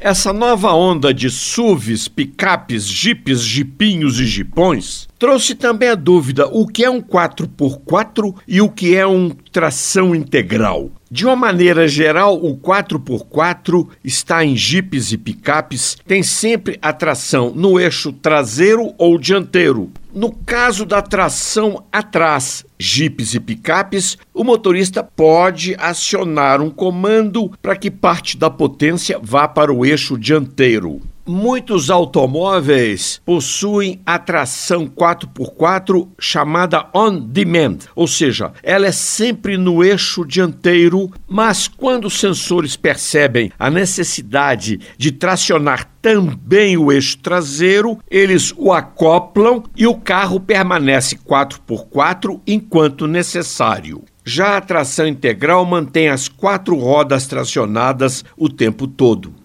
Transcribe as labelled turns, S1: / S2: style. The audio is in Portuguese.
S1: Essa nova onda de SUVs, picapes, jipes, jipinhos e jipões trouxe também a dúvida o que é um 4x4 e o que é um tração integral. De uma maneira geral, o 4x4 está em jipes e picapes, tem sempre a tração no eixo traseiro ou dianteiro. No caso da tração atrás, jipes e picapes, o motorista pode acionar um comando para que parte da potência vá para o eixo dianteiro. Muitos automóveis possuem a tração 4x4 chamada on demand, ou seja, ela é sempre no eixo dianteiro, mas quando os sensores percebem a necessidade de tracionar também o eixo traseiro, eles o acoplam e o carro permanece 4x4 enquanto necessário. Já a tração integral mantém as quatro rodas tracionadas o tempo todo.